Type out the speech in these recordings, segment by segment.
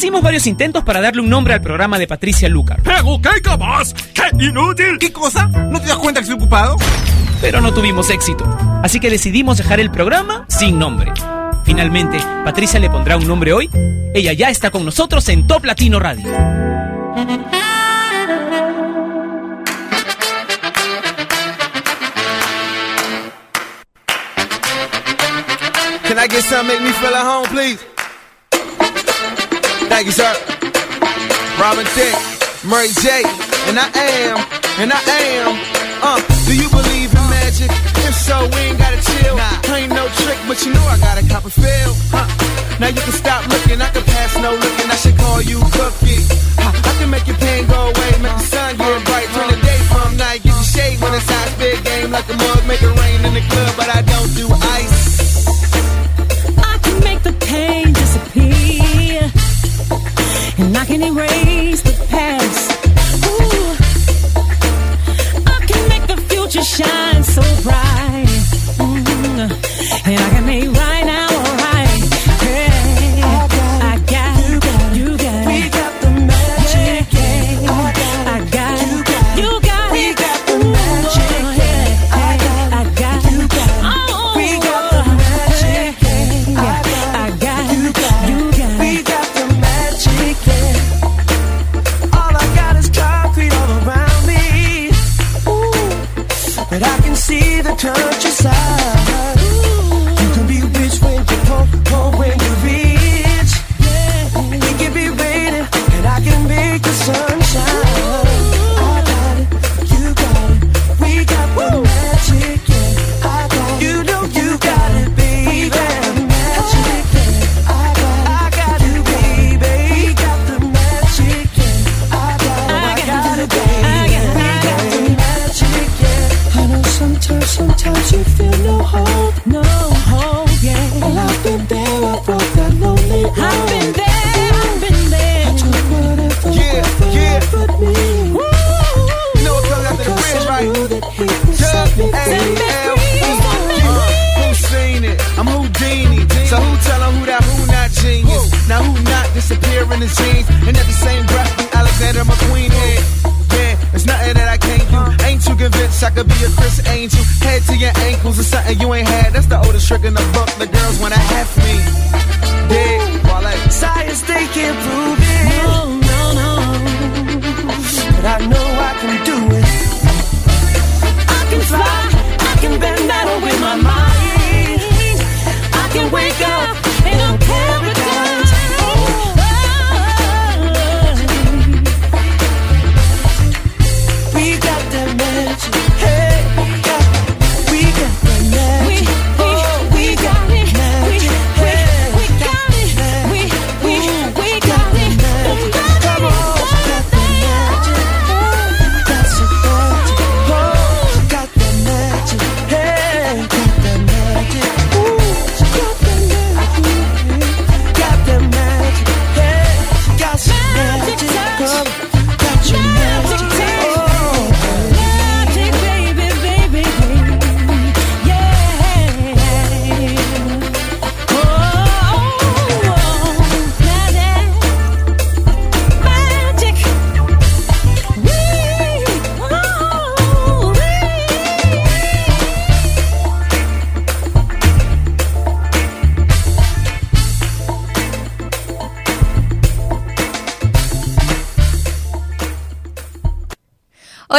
Hicimos varios intentos para darle un nombre al programa de Patricia Lucar. ¿Pero qué capaz? ¡Qué inútil! ¿Qué cosa? ¿No te das cuenta que estoy ocupado? Pero no tuvimos éxito. Así que decidimos dejar el programa sin nombre. Finalmente, Patricia le pondrá un nombre hoy. Ella ya está con nosotros en Top Latino Radio. Can I get something make me feel at home, please? Thank you, sir. Robin Thicke, Murray J, and I am, and I am. Uh, do you believe in magic? If so, we ain't gotta chill. Nah. Ain't no trick, but you know I got a cop and feel. Huh? Now you can stop looking, I can pass no looking. I should call you Cookie. Huh? I can make your pain go away, make the sun get bright, turn the day from night, give you shade when it's hot, big game like a mug, make it rain in the club, but I don't do ice. I can make the pain disappear, and I can erase the past. Ooh, I can make the future shine so bright, Mm, and I can make right now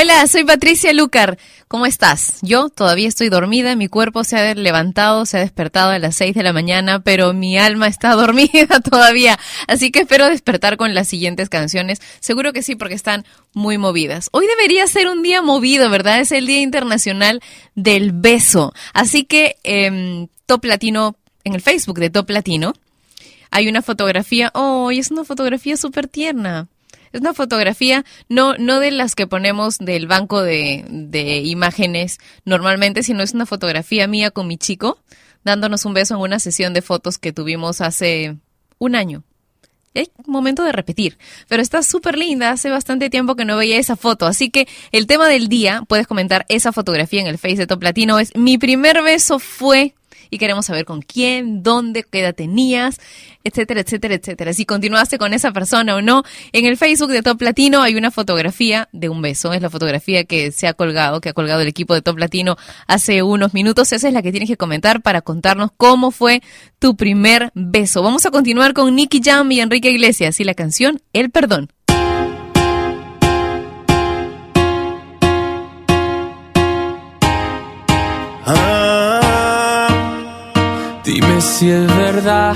Hola, soy Patricia Lucar. ¿Cómo estás? Yo todavía estoy dormida, mi cuerpo se ha levantado, se ha despertado a las 6 de la mañana, pero mi alma está dormida todavía. Así que espero despertar con las siguientes canciones. Seguro que sí, porque están muy movidas. Hoy debería ser un día movido, ¿verdad? Es el Día Internacional del Beso. Así que em, Top Latino, en el Facebook de Top Latino, hay una fotografía. ¡Oh! es una fotografía súper tierna. Es una fotografía, no, no de las que ponemos del banco de, de imágenes normalmente, sino es una fotografía mía con mi chico, dándonos un beso en una sesión de fotos que tuvimos hace un año. Es momento de repetir, pero está súper linda, hace bastante tiempo que no veía esa foto, así que el tema del día, puedes comentar esa fotografía en el Face de Top Latino, es mi primer beso fue y queremos saber con quién, dónde, qué edad tenías, etcétera, etcétera, etcétera. Si continuaste con esa persona o no. En el Facebook de Top Latino hay una fotografía de un beso. Es la fotografía que se ha colgado, que ha colgado el equipo de Top Latino hace unos minutos. Esa es la que tienes que comentar para contarnos cómo fue tu primer beso. Vamos a continuar con Nicky Jam y Enrique Iglesias y la canción El Perdón. Ah, dime si es verdad.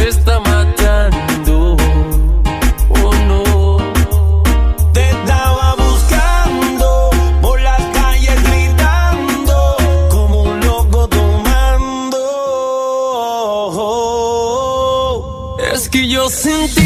Es que yo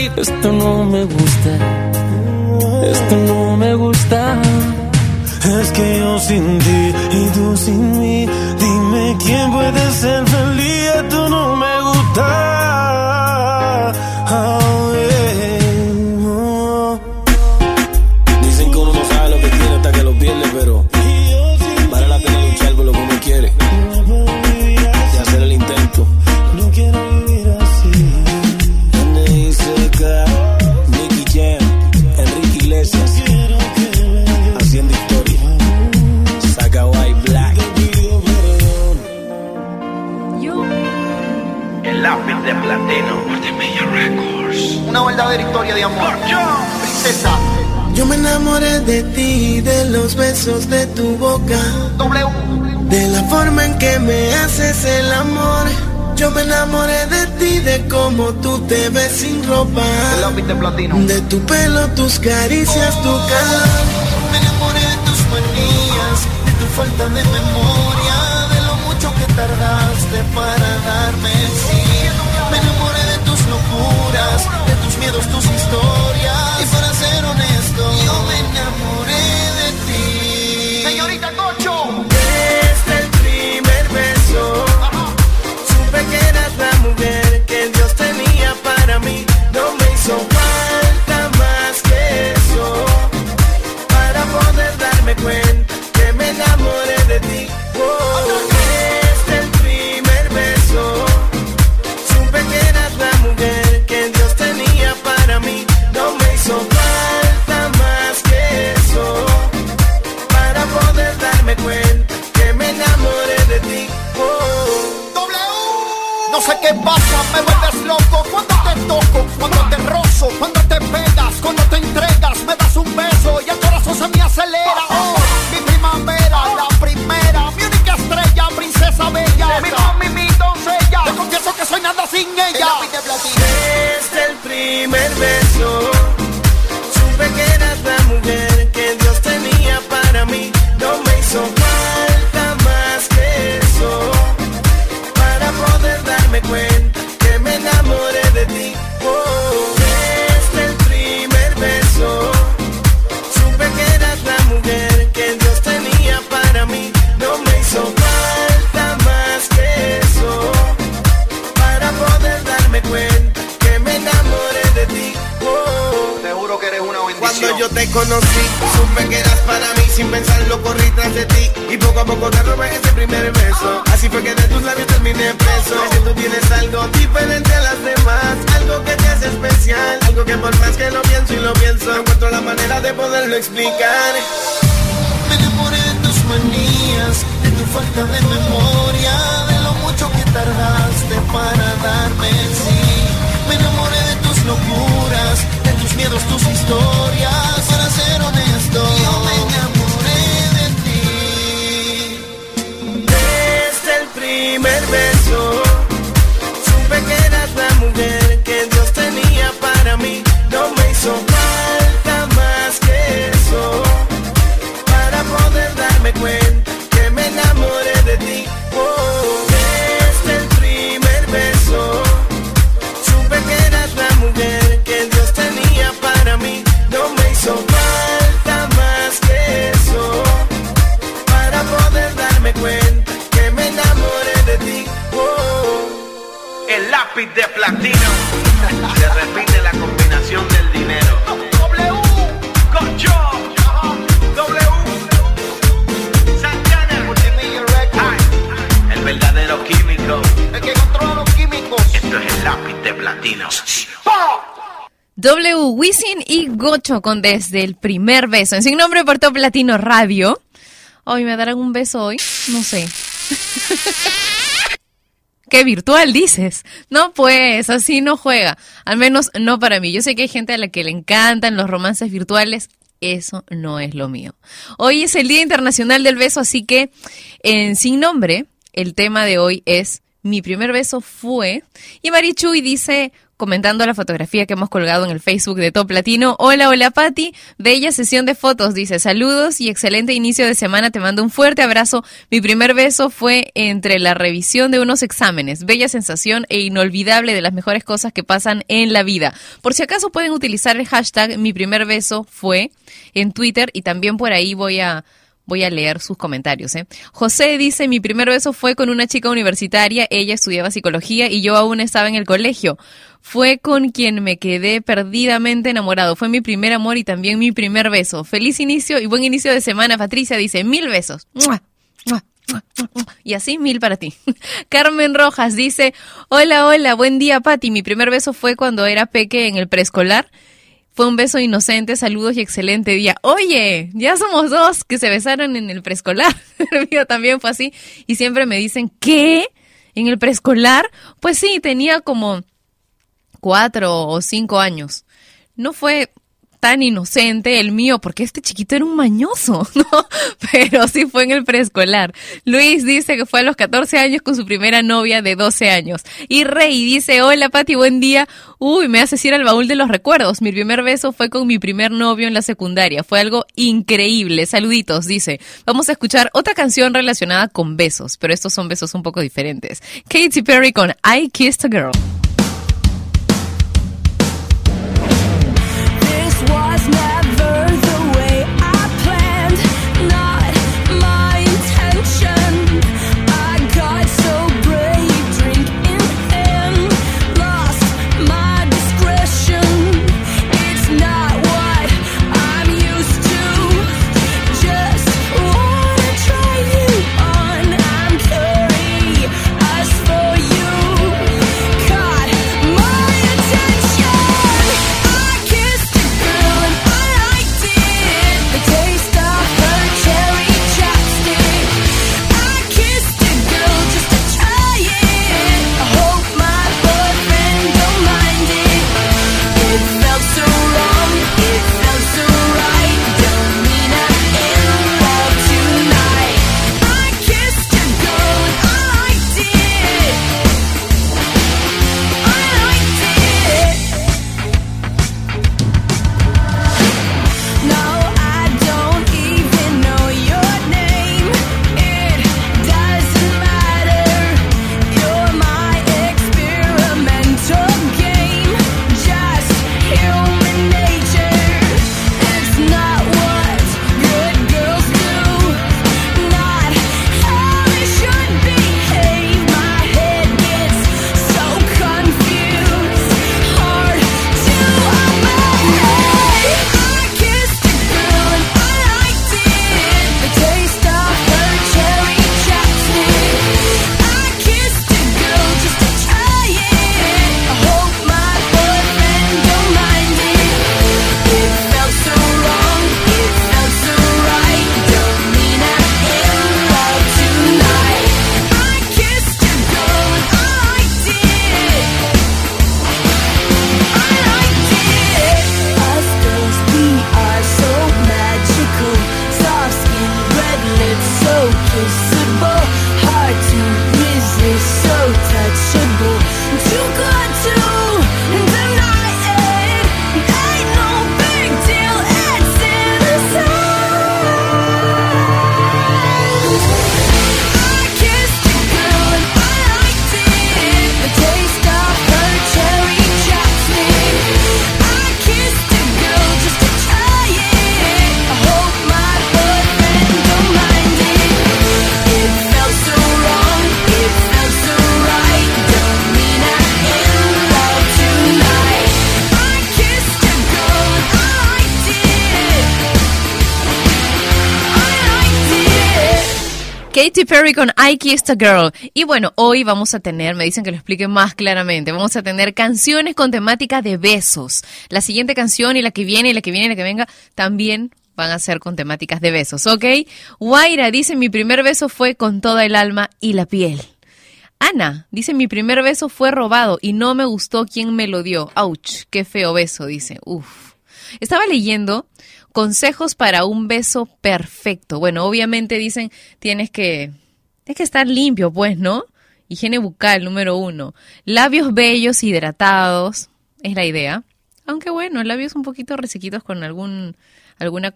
Esto no me gusta, historia de amor. Princesa Yo me enamoré de ti, de los besos de tu boca, W. de la forma en que me haces el amor. Yo me enamoré de ti, de cómo tú te ves sin ropa, de tu pelo, tus caricias, tu calor. Me enamoré de tus manías, de tu falta de memoria, de lo mucho que tardaste para darme de tus miedos, tus historias. Pasa? Me vuelves loco cuando te toco, cuando te conocí, supe que eras para mí, sin pensarlo corrí tras de ti y poco a poco te robé ese primer beso. Así fue que de tus labios terminé preso. Es que tú tienes algo diferente a las demás, algo que te hace especial, algo que por más que lo pienso y lo pienso, encuentro la manera de poderlo explicar. Me enamoré de tus manías, de tu falta de memoria, de lo mucho que tardaste para darme sí. Me enamoré de tus locuras, tus miedos, tus historias. Para ser honesto, yo me enamoré de ti. Desde el primer beso, supe que eras la mujer que Dios tenía para mí. Se repite la combinación del dinero. W, Concho. W. Santana. El verdadero químico. el que controla los químicos. Esto es el lápiz de platino. W, Wisin y Gocho con Desde el primer beso. En sin nombre por Top Latino Radio. Hoy me darán un beso hoy. No sé. ¿Qué virtual dices? No, pues, así no juega. Al menos no para mí. Yo sé que hay gente a la que le encantan los romances virtuales. Eso no es lo mío. Hoy es el Día Internacional del Beso, así que en Sin Nombre, el tema de hoy es Mi primer beso fue. Y Marichuy dice, comentando la fotografía que hemos colgado en el Facebook de Top Latino, hola, hola Patti, bella sesión de fotos, dice, saludos y excelente inicio de semana, te mando un fuerte abrazo. Mi primer beso fue entre la revisión de unos exámenes, bella sensación e inolvidable de las mejores cosas que pasan en la vida. Por si acaso pueden utilizar el hashtag mi primer beso fue en Twitter y también por ahí voy a Voy a leer sus comentarios. ¿eh? José dice, mi primer beso fue con una chica universitaria, ella estudiaba psicología y yo aún estaba en el colegio. Fue con quien me quedé perdidamente enamorado. Fue mi primer amor y también mi primer beso. Feliz inicio y buen inicio de semana. Patricia dice, mil besos. Y así mil para ti. Carmen Rojas dice, hola, hola, buen día Pati. Mi primer beso fue cuando era peque en el preescolar. Fue un beso inocente, saludos y excelente día. Oye, ya somos dos que se besaron en el preescolar. El mío también fue así. Y siempre me dicen, ¿qué? ¿En el preescolar? Pues sí, tenía como cuatro o cinco años. No fue tan inocente el mío, porque este chiquito era un mañoso, ¿no? Pero sí fue en el preescolar. Luis dice que fue a los 14 años con su primera novia de 12 años. Y Rey dice, hola Pati, buen día. Uy, me haces ir al baúl de los recuerdos. Mi primer beso fue con mi primer novio en la secundaria. Fue algo increíble. Saluditos, dice. Vamos a escuchar otra canción relacionada con besos, pero estos son besos un poco diferentes. Katy Perry con I Kissed a Girl. Perry con I Kissed Girl. Y bueno, hoy vamos a tener, me dicen que lo explique más claramente, vamos a tener canciones con temática de besos. La siguiente canción y la que viene y la que viene y la que venga también van a ser con temáticas de besos, ¿ok? Waira dice, mi primer beso fue con toda el alma y la piel. Ana dice, mi primer beso fue robado y no me gustó quien me lo dio. Ouch, qué feo beso, dice. Uf. Estaba leyendo consejos para un beso perfecto. Bueno, obviamente dicen, tienes que, tienes que estar limpio, pues, ¿no? Higiene bucal, número uno. Labios bellos, hidratados, es la idea. Aunque bueno, labios un poquito resequitos con algún, alguna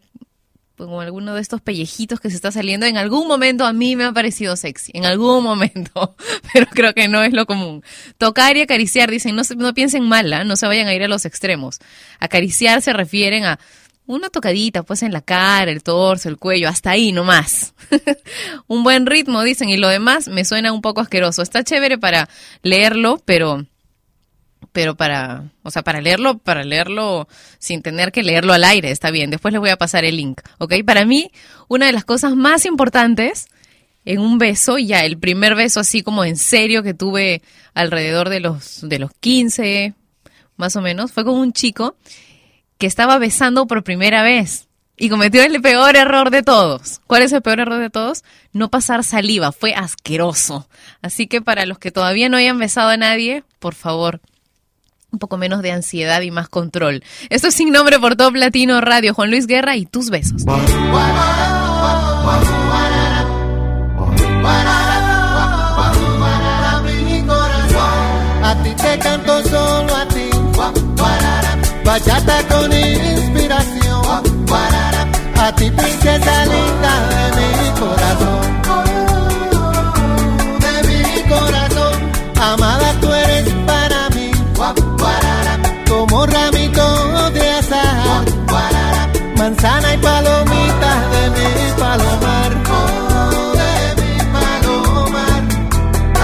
como alguno de estos pellejitos que se está saliendo, en algún momento a mí me ha parecido sexy, en algún momento, pero creo que no es lo común. Tocar y acariciar, dicen, no, no piensen mal, ¿ah? no se vayan a ir a los extremos. Acariciar se refieren a una tocadita, pues en la cara, el torso, el cuello, hasta ahí nomás. un buen ritmo, dicen, y lo demás me suena un poco asqueroso. Está chévere para leerlo, pero pero para, o sea, para leerlo, para leerlo sin tener que leerlo al aire, está bien. Después les voy a pasar el link. Para mí, una de las cosas más importantes en un beso, ya el primer beso así como en serio que tuve alrededor de los, de los 15, más o menos, fue con un chico que estaba besando por primera vez y cometió el peor error de todos. ¿Cuál es el peor error de todos? No pasar saliva, fue asqueroso. Así que para los que todavía no hayan besado a nadie, por favor, un poco menos de ansiedad y más control. Esto es sin nombre por Top Latino Radio. Juan Luis Guerra y tus besos. A ti te canto solo a ti. Bachata con inspiración. A ti princesa linda de mi corazón. Manzana y palomita de mi palomar. De mi.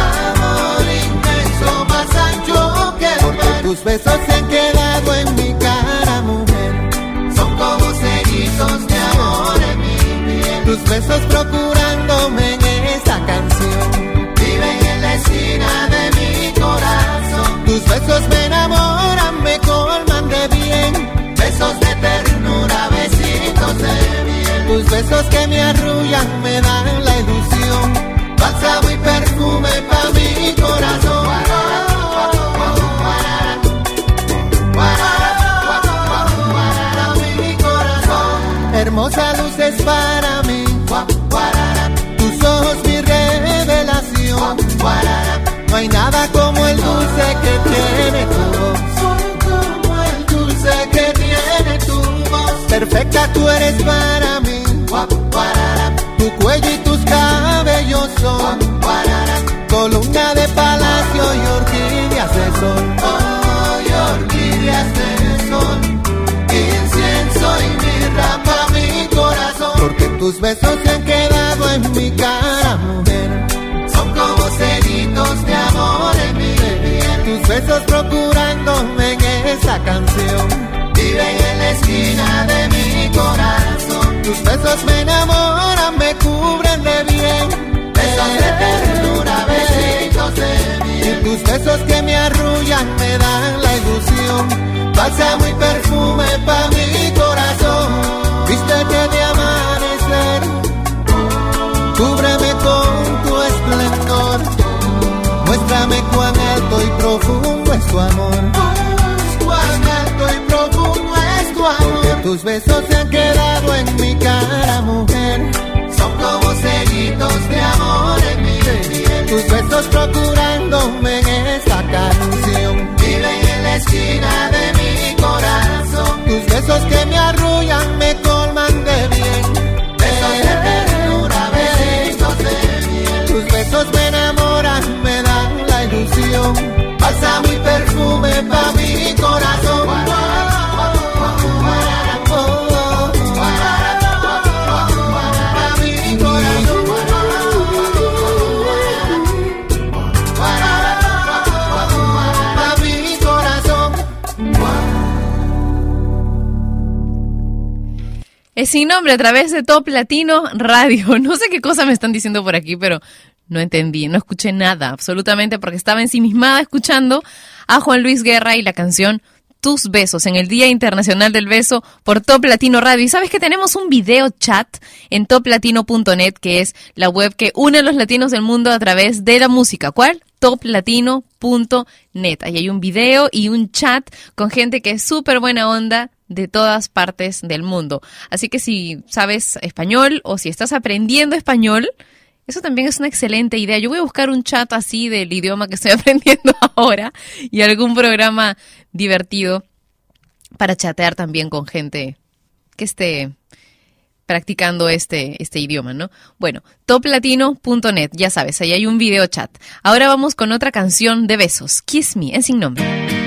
Amor inmenso, más ancho que el. Tus besos se han quedado en mi cara, mujer. Son como cerizos de amor en mi piel. Tus besos besos que me arrullan, me dan la ilusión. Bálsamo y perfume pa' mi corazón. Hermosa luz es para mí. Tus ojos mi revelación. No hay nada como el dulce que tiene tu voz. Como el dulce que tiene tu voz. Perfecta tú eres para son columna de palacio y orquídeas de sol. Oh, y orquídeas de sol. Incienso y mirra pa' mi corazón. Porque tus besos se han quedado en mi cara, mujer. Son como ceritos de amor en mi piel. Tus besos procurándome en esa canción. Viven en la esquina de mi corazón. Tus besos me enamoran, me cubren de besos que me arrullan me dan la ilusión. Bálsamo y perfume pa' mi corazón. Vístete de amanecer. Cúbreme con tu esplendor. Muéstrame cuán alto y profundo es tu amor. Cuán alto y profundo es tu amor. Tus besos se han quedado en mi cara, mujer. Son como ceritos de amor en mi piel. Procurándome en esta canción. Viven en la esquina de mi corazón. Tus besos que me arrullan, me sin nombre a través de Top Latino Radio. No sé qué cosa me están diciendo por aquí, pero no entendí, no escuché nada, absolutamente, porque estaba ensimismada escuchando a Juan Luis Guerra y la canción tus besos en el Día Internacional del Beso por Top Latino Radio. Y sabes que tenemos un video chat en toplatino.net, que es la web que une a los latinos del mundo a través de la música. ¿Cuál? toplatino.net. Ahí hay un video y un chat con gente que es súper buena onda de todas partes del mundo. Así que si sabes español o si estás aprendiendo español, eso también es una excelente idea. Yo voy a buscar un chat así del idioma que estoy aprendiendo ahora y algún programa divertido para chatear también con gente que esté practicando este, este idioma, ¿no? Bueno, toplatino.net, ya sabes, ahí hay un video chat. Ahora vamos con otra canción de besos, Kiss Me, es sin nombre.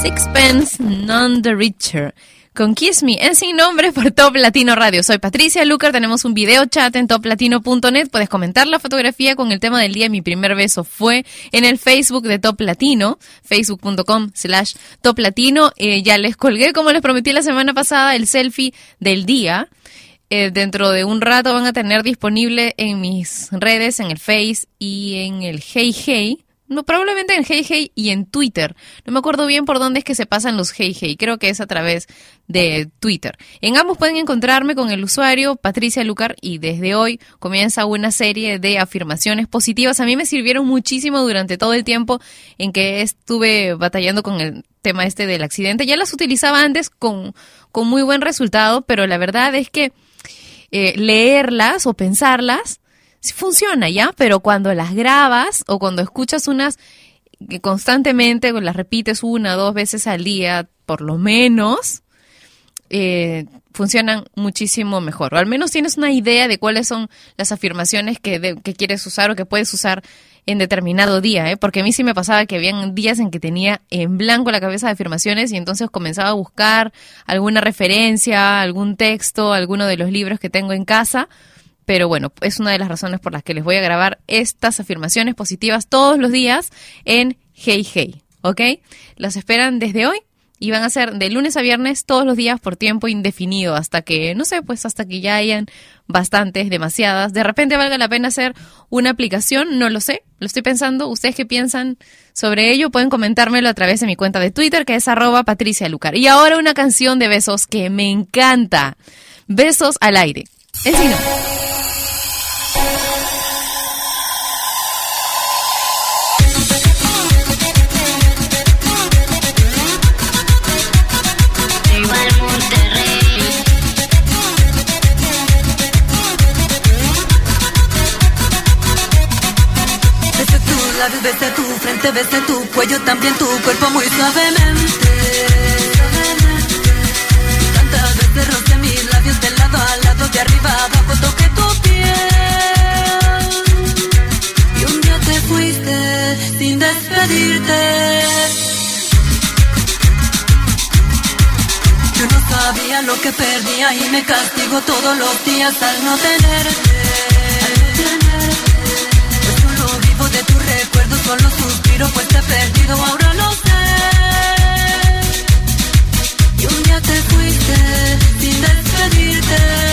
Sixpence None the Richer. Con Kiss Me en sin nombre por Top Latino Radio. Soy Patricia Lucar, tenemos un video chat en toplatino.net. Puedes comentar la fotografía con el tema del día. Mi primer beso fue en el Facebook de Top Latino, facebook.com slash Top Latino. Eh, ya les colgué, como les prometí la semana pasada, el selfie del día. Eh, dentro de un rato van a tener disponible en mis redes, en el Face y en el Hey Hey No, probablemente en Hey Hey y en Twitter. No me acuerdo bien por dónde es que se pasan los Hey Hey. Creo que es a través de Twitter. En ambos pueden encontrarme con el usuario Patricia Lucar y desde hoy comienza una serie de afirmaciones positivas. A mí me sirvieron muchísimo durante todo el tiempo en que estuve batallando con el tema este del accidente. Ya las utilizaba antes con, con muy buen resultado, pero la verdad es que eh, leerlas o pensarlas funciona, ¿ya? Pero cuando las grabas o cuando escuchas unas que constantemente, las repites una dos veces al día, por lo menos, eh, funcionan muchísimo mejor. O al menos tienes una idea de cuáles son las afirmaciones que quieres usar o que puedes usar en determinado día, ¿eh? porque a mí sí me pasaba que habían días en que tenía en blanco la cabeza de afirmaciones y entonces comenzaba a buscar alguna referencia, algún texto, alguno de los libros que tengo en casa. Pero bueno, es una de las razones por las que les voy a grabar estas afirmaciones positivas todos los días en Hey Hey, ¿ok? Las esperan desde hoy y van a ser de lunes a viernes todos los días por tiempo indefinido hasta que, no sé, pues hasta que ya hayan bastantes, demasiadas. De repente valga la pena hacer una aplicación, no lo sé, lo estoy pensando. ¿Ustedes qué piensan sobre ello? Pueden comentármelo a través de mi cuenta de Twitter que es arroba Patricia. Y ahora una canción de besos que me encanta. Besos al aire. No. Frente, besé tu cuello, también tu cuerpo muy suavemente. Tantas veces rocé mis labios de lado a lado, de arriba a abajo, toqué tu piel. Y un día te fuiste sin despedirte. Yo no sabía lo que perdía y me castigo todos los días al no tenerte. Solo suspiro pues perdido, ahora lo sé. Y un día te fuiste sin despedirte.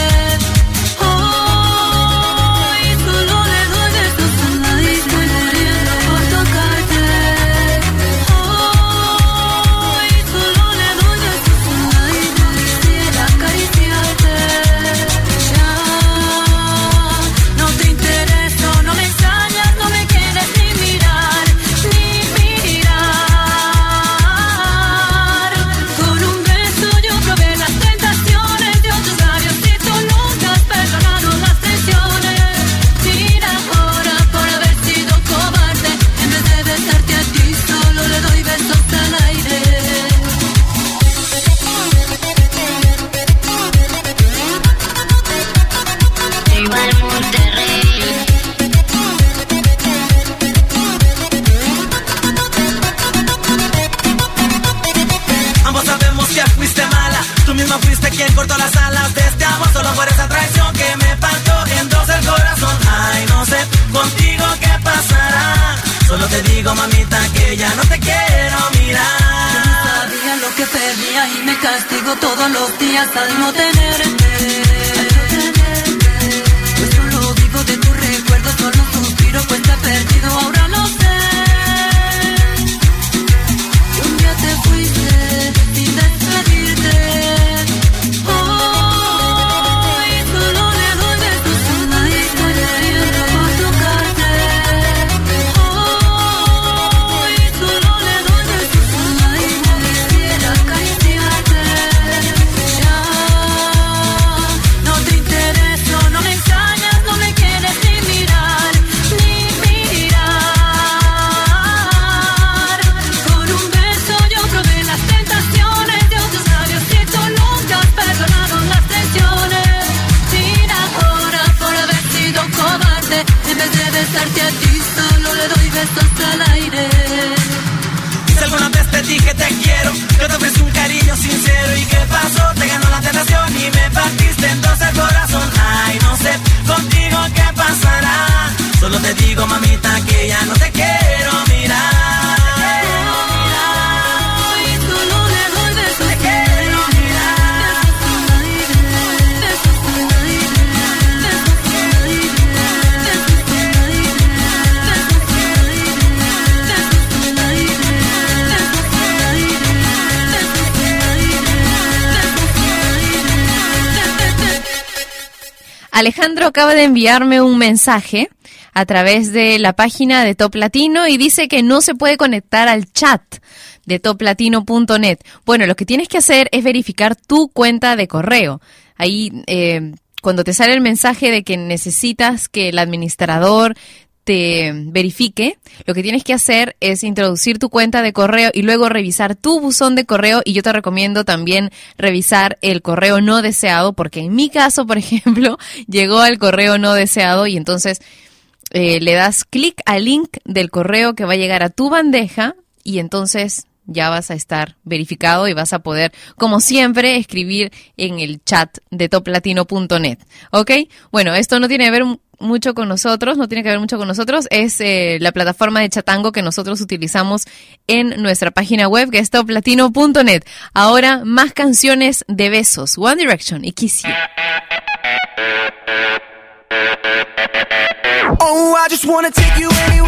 Alejandro acaba de enviarme un mensaje a través de la página de Top Latino y dice que no se puede conectar al chat de toplatino.net. Bueno, lo que tienes que hacer es verificar tu cuenta de correo. Ahí, eh, cuando te sale el mensaje de que necesitas que el administrador te verifique, lo que tienes que hacer es introducir tu cuenta de correo y luego revisar tu buzón de correo y yo te recomiendo también revisar el correo no deseado porque en mi caso, por ejemplo, llegó al correo no deseado y entonces eh, le das clic al link del correo que va a llegar a tu bandeja y entonces ya vas a estar verificado y vas a poder, como siempre, escribir en el chat de toplatino.net. ¿Ok? Bueno, esto no tiene que ver mucho con nosotros, no tiene que ver mucho con nosotros, es eh, la plataforma de chatango que nosotros utilizamos en nuestra página web que es toplatino.net. Ahora, más canciones de besos. One Direction y Kiss You. Oh, I just take you anywhere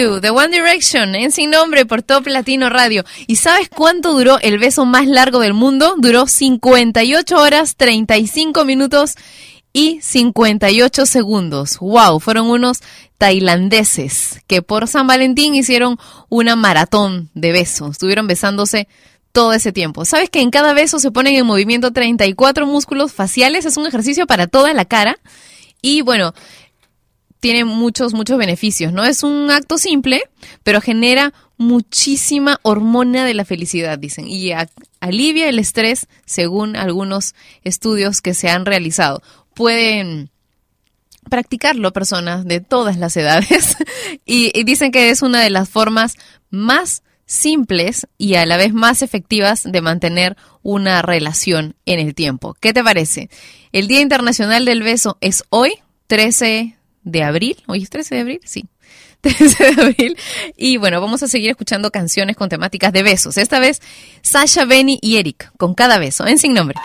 The One Direction, en Sin Nombre por Top Latino Radio. ¿Y sabes cuánto duró el beso más largo del mundo? Duró 58 horas, 35 minutos y 58 segundos. ¡Wow! Fueron unos tailandeses que por San Valentín hicieron una maratón de besos. Estuvieron besándose todo ese tiempo. ¿Sabes que en cada beso se ponen en movimiento 34 músculos faciales? Es un ejercicio para toda la cara. Y bueno, tiene muchos, muchos beneficios, ¿no? Es un acto simple, pero genera muchísima hormona de la felicidad, dicen, y alivia el estrés según algunos estudios que se han realizado. Pueden practicarlo personas de todas las edades y, y dicen que es una de las formas más simples y a la vez más efectivas de mantener una relación en el tiempo. ¿Qué te parece? El Día Internacional del Beso es hoy, 13 de abril. ¿Hoy es 13 de abril? Sí. 13 de abril. Y bueno, vamos a seguir escuchando canciones con temáticas de besos. Esta vez, Sasha, Benny y Eric, con cada beso, en sin nombre.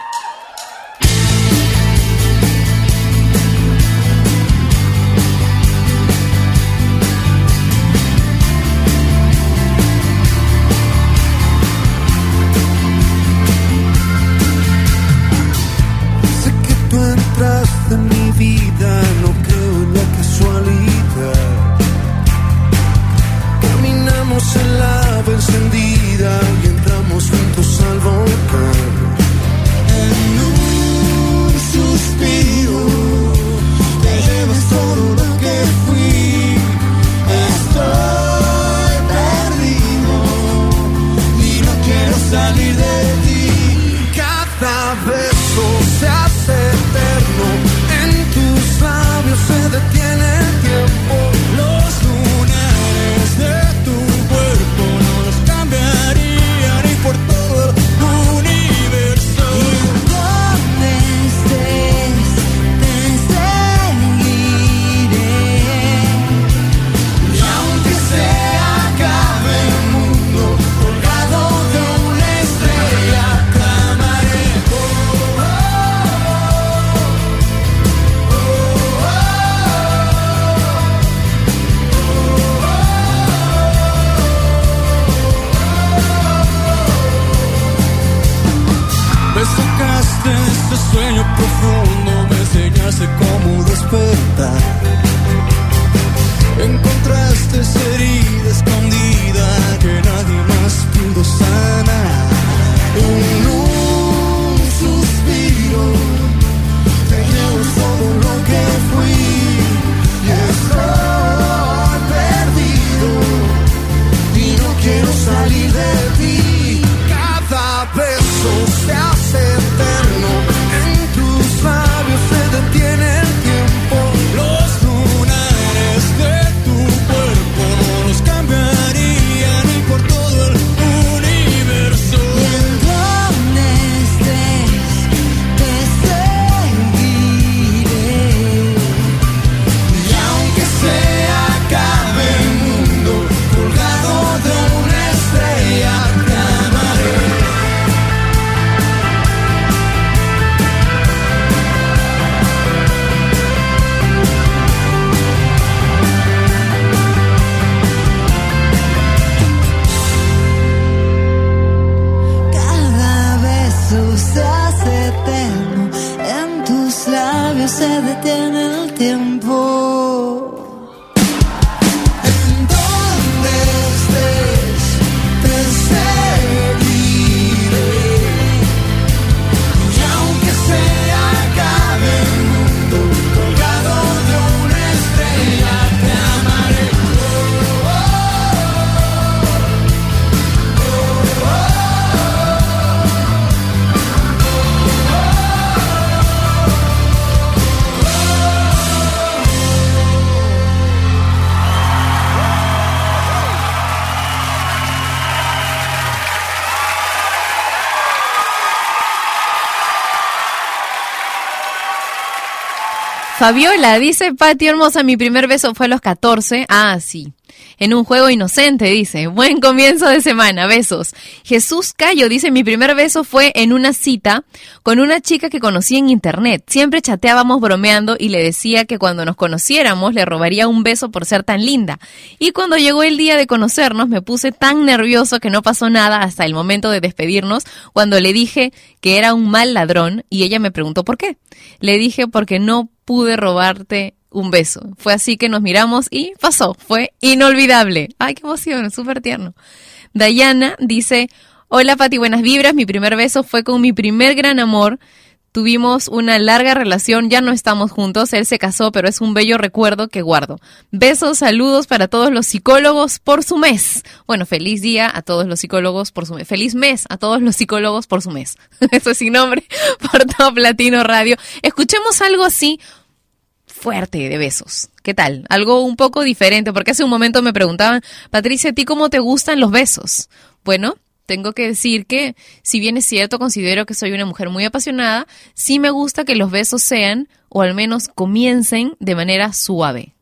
Despertar. Fabiola dice, Pati hermosa, mi primer beso fue a los 14. Ah, sí. En un juego inocente, dice. Buen comienzo de semana, besos. Jesús Cayo dice, mi primer beso fue en una cita con una chica que conocí en internet. Siempre chateábamos bromeando y le decía que cuando nos conociéramos le robaría un beso por ser tan linda. Y cuando llegó el día de conocernos me puse tan nervioso que no pasó nada hasta el momento de despedirnos cuando le dije que era un mal ladrón y ella me preguntó por qué. Le dije porque no pude robarte un beso. Fue así que nos miramos y pasó. Fue inolvidable. Ay, qué emoción, súper tierno. Dayana dice, hola Pati, buenas vibras. Mi primer beso fue con mi primer gran amor. Tuvimos una larga relación, ya no estamos juntos, él se casó, pero es un bello recuerdo que guardo. Besos, saludos para todos los psicólogos por su mes. Bueno, feliz día a todos los psicólogos por su mes. Feliz mes a todos los psicólogos por su mes. Eso es sin nombre por Top Latino Radio. Escuchemos algo así fuerte de besos. ¿Qué tal? Algo un poco diferente, porque hace un momento me preguntaban, Patricia, ¿a ti cómo te gustan los besos? Bueno, tengo que decir que, si bien es cierto, considero que soy una mujer muy apasionada, sí me gusta que los besos sean, o al menos comiencen, de manera suave.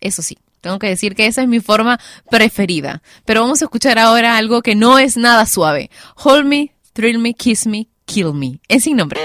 Eso sí, Tengo que decir que esa es mi forma preferida. Pero vamos a escuchar ahora algo que no es nada suave. Hold me, thrill me, kiss me, kill me. Es sin nombre.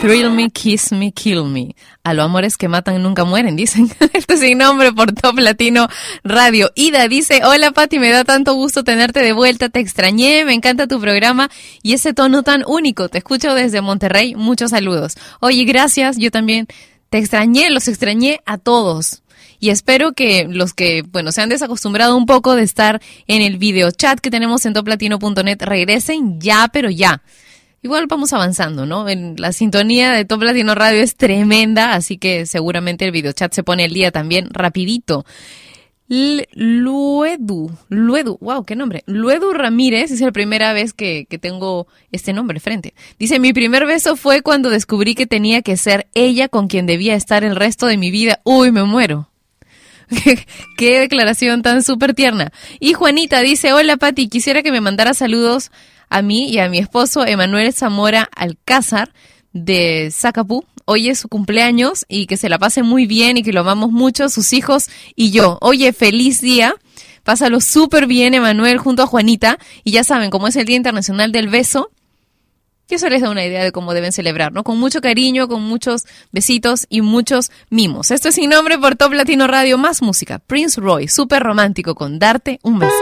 Thrill me, kiss me, kill me. A los amores que matan nunca mueren, dicen. Esto sin nombre por Top Latino Radio. Ida dice, hola Pati, me da tanto gusto tenerte de vuelta, te extrañé, me encanta tu programa y ese tono tan único. Te escucho desde Monterrey, muchos saludos. Oye, gracias, yo también te extrañé, los extrañé a todos. Y espero que los que, bueno, se han desacostumbrado un poco de estar en el video chat que tenemos en toplatino.net regresen ya, pero ya. Igual vamos avanzando, ¿no? En la sintonía de Top Latino Radio es tremenda, así que seguramente el video chat se pone el día también rapidito. Luedu, Luedu, wow, qué nombre. Luedu Ramírez es la primera vez que, que tengo este nombre frente. Dice, mi primer beso fue cuando descubrí que tenía que ser ella con quien debía estar el resto de mi vida. Uy, me muero. Qué declaración tan súper tierna. Y Juanita dice, hola Pati, quisiera que me mandara saludos a mí y a mi esposo Emanuel Zamora Alcázar de Zacapú. Hoy es su cumpleaños y que se la pase muy bien y que lo amamos mucho, sus hijos y yo. Oye, feliz día. Pásalo súper bien, Emanuel, junto a Juanita. Y ya saben, como es el Día Internacional del Beso, y eso les da una idea de cómo deben celebrar, ¿no? Con mucho cariño, con muchos besitos y muchos mimos. Esto es sin nombre por Top Latino Radio, más música. Prince Roy, súper romántico con Darte un beso.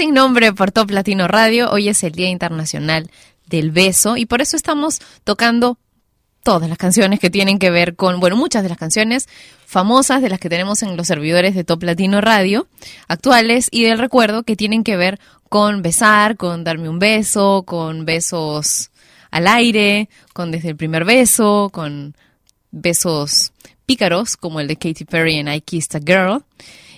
Sin nombre por Top Latino Radio. Hoy es el Día Internacional del Beso y por eso estamos tocando todas las canciones que tienen que ver con, bueno, muchas de las canciones famosas de las que tenemos en los servidores de Top Latino Radio actuales y del recuerdo que tienen que ver con besar, con darme un beso, con besos al aire, con desde el primer beso, con besos pícaros como el de Katy Perry en I Kissed a Girl.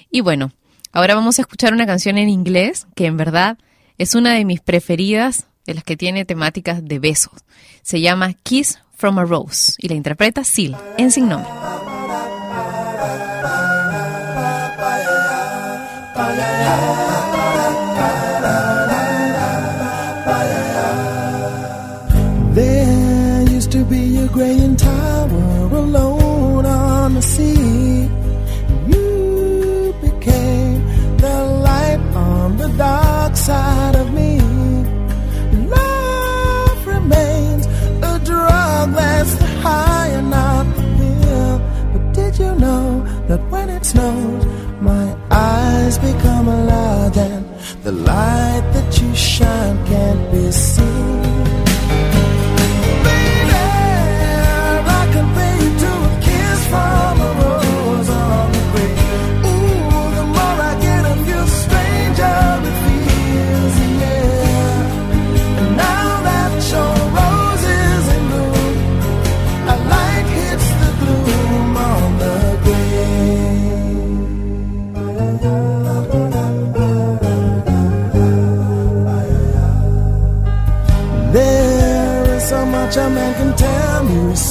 Y bueno, ahora vamos a escuchar una canción en inglés que en verdad es una de mis preferidas, de las que tiene temáticas de besos. Se llama Kiss from a Rose y la interpreta Seal en Sin Nombre. That when it snows, my eyes become alive and the light that you shine can't be seen?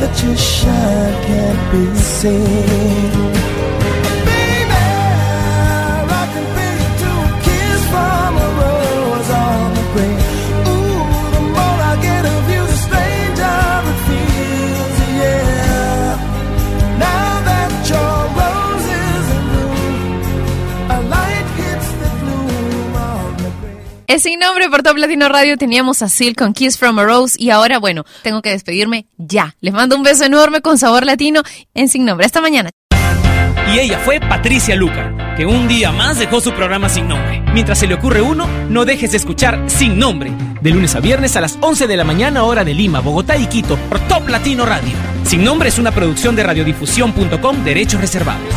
that you shine can't be seen? Baby, I can pay you to a kiss from a rose on the grave. Sin nombre por Top Latino Radio teníamos a Seal con Kiss from a Rose y ahora, bueno, tengo que despedirme ya. Les mando un beso enorme con sabor latino en sin nombre. Hasta mañana. Y ella fue Patricia Lucar, que un día más dejó su programa sin nombre. Mientras se le ocurre uno, no dejes de escuchar Sin Nombre, de lunes a viernes a las 11 de la mañana hora de Lima, Bogotá y Quito, por Top Latino Radio. Sin Nombre es una producción de radiodifusión.com, derechos reservados.